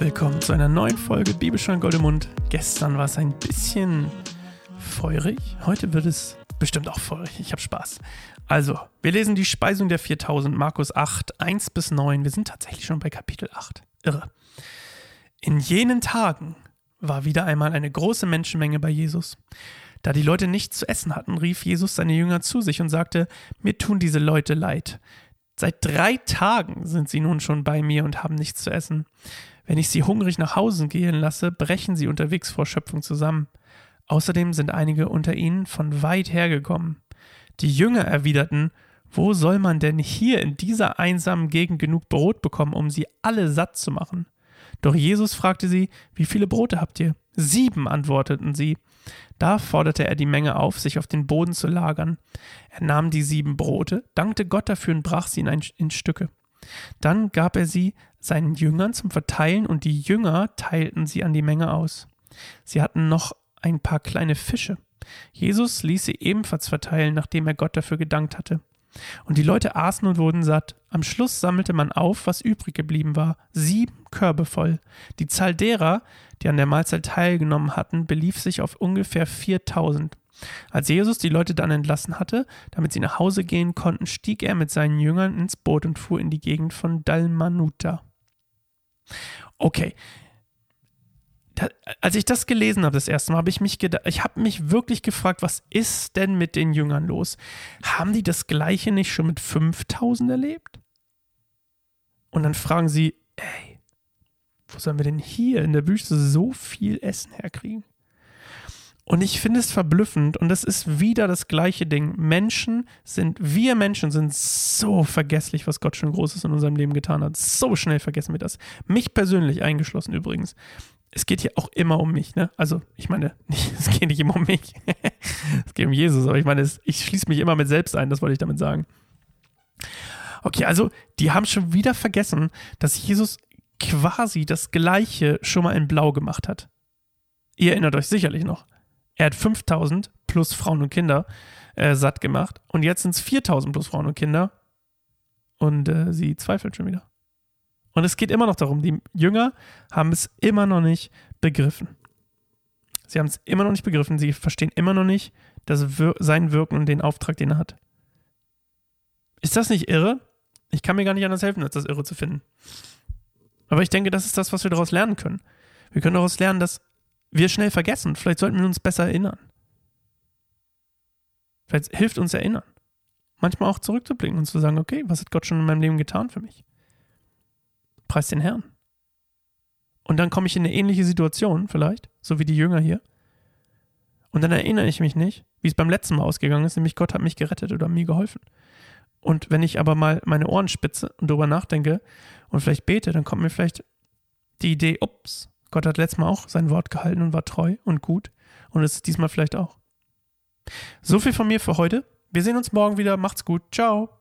willkommen zu einer neuen Folge Bibelstein Goldemund. Gestern war es ein bisschen feurig, heute wird es bestimmt auch feurig. Ich habe Spaß. Also, wir lesen die Speisung der 4000, Markus 8, 1 bis 9. Wir sind tatsächlich schon bei Kapitel 8. Irre. In jenen Tagen war wieder einmal eine große Menschenmenge bei Jesus. Da die Leute nichts zu essen hatten, rief Jesus seine Jünger zu sich und sagte, mir tun diese Leute leid. Seit drei Tagen sind sie nun schon bei mir und haben nichts zu essen. Wenn ich sie hungrig nach Hause gehen lasse, brechen sie unterwegs vor Schöpfung zusammen. Außerdem sind einige unter ihnen von weit hergekommen. Die Jünger erwiderten, wo soll man denn hier in dieser einsamen Gegend genug Brot bekommen, um sie alle satt zu machen? Doch Jesus fragte sie, wie viele Brote habt ihr? Sieben, antworteten sie. Da forderte er die Menge auf, sich auf den Boden zu lagern. Er nahm die sieben Brote, dankte Gott dafür und brach sie in, ein, in Stücke. Dann gab er sie seinen Jüngern zum Verteilen und die Jünger teilten sie an die Menge aus. Sie hatten noch ein paar kleine Fische. Jesus ließ sie ebenfalls verteilen, nachdem er Gott dafür gedankt hatte. Und die Leute aßen und wurden satt. Am Schluss sammelte man auf, was übrig geblieben war. Sieben Körbe voll. Die Zahl derer, die an der Mahlzeit teilgenommen hatten, belief sich auf ungefähr 4000. Als Jesus die Leute dann entlassen hatte, damit sie nach Hause gehen konnten, stieg er mit seinen Jüngern ins Boot und fuhr in die Gegend von Dalmanuta. Okay, als ich das gelesen habe das erste Mal, habe ich mich gedacht, ich habe mich wirklich gefragt, was ist denn mit den Jüngern los? Haben die das Gleiche nicht schon mit 5000 erlebt? Und dann fragen sie, ey, wo sollen wir denn hier in der Wüste so viel Essen herkriegen? Und ich finde es verblüffend und das ist wieder das gleiche Ding. Menschen sind, wir Menschen sind so vergesslich, was Gott schon Großes in unserem Leben getan hat. So schnell vergessen wir das. Mich persönlich eingeschlossen übrigens es geht hier auch immer um mich, ne? Also, ich meine, nicht, es geht nicht immer um mich. es geht um Jesus, aber ich meine, es, ich schließe mich immer mit selbst ein, das wollte ich damit sagen. Okay, also, die haben schon wieder vergessen, dass Jesus quasi das Gleiche schon mal in Blau gemacht hat. Ihr erinnert euch sicherlich noch. Er hat 5000 plus Frauen und Kinder äh, satt gemacht und jetzt sind es 4000 plus Frauen und Kinder und äh, sie zweifelt schon wieder. Und es geht immer noch darum, die Jünger haben es immer noch nicht begriffen. Sie haben es immer noch nicht begriffen, sie verstehen immer noch nicht das Wir sein Wirken und den Auftrag, den er hat. Ist das nicht irre? Ich kann mir gar nicht anders helfen, als das irre zu finden. Aber ich denke, das ist das, was wir daraus lernen können. Wir können daraus lernen, dass wir schnell vergessen. Vielleicht sollten wir uns besser erinnern. Vielleicht hilft uns erinnern. Manchmal auch zurückzublicken und zu sagen, okay, was hat Gott schon in meinem Leben getan für mich? Preis den Herrn. Und dann komme ich in eine ähnliche Situation, vielleicht, so wie die Jünger hier. Und dann erinnere ich mich nicht, wie es beim letzten Mal ausgegangen ist, nämlich Gott hat mich gerettet oder mir geholfen. Und wenn ich aber mal meine Ohren spitze und darüber nachdenke und vielleicht bete, dann kommt mir vielleicht die Idee, ups, Gott hat letztes Mal auch sein Wort gehalten und war treu und gut und es ist diesmal vielleicht auch. So viel von mir für heute. Wir sehen uns morgen wieder. Macht's gut. Ciao.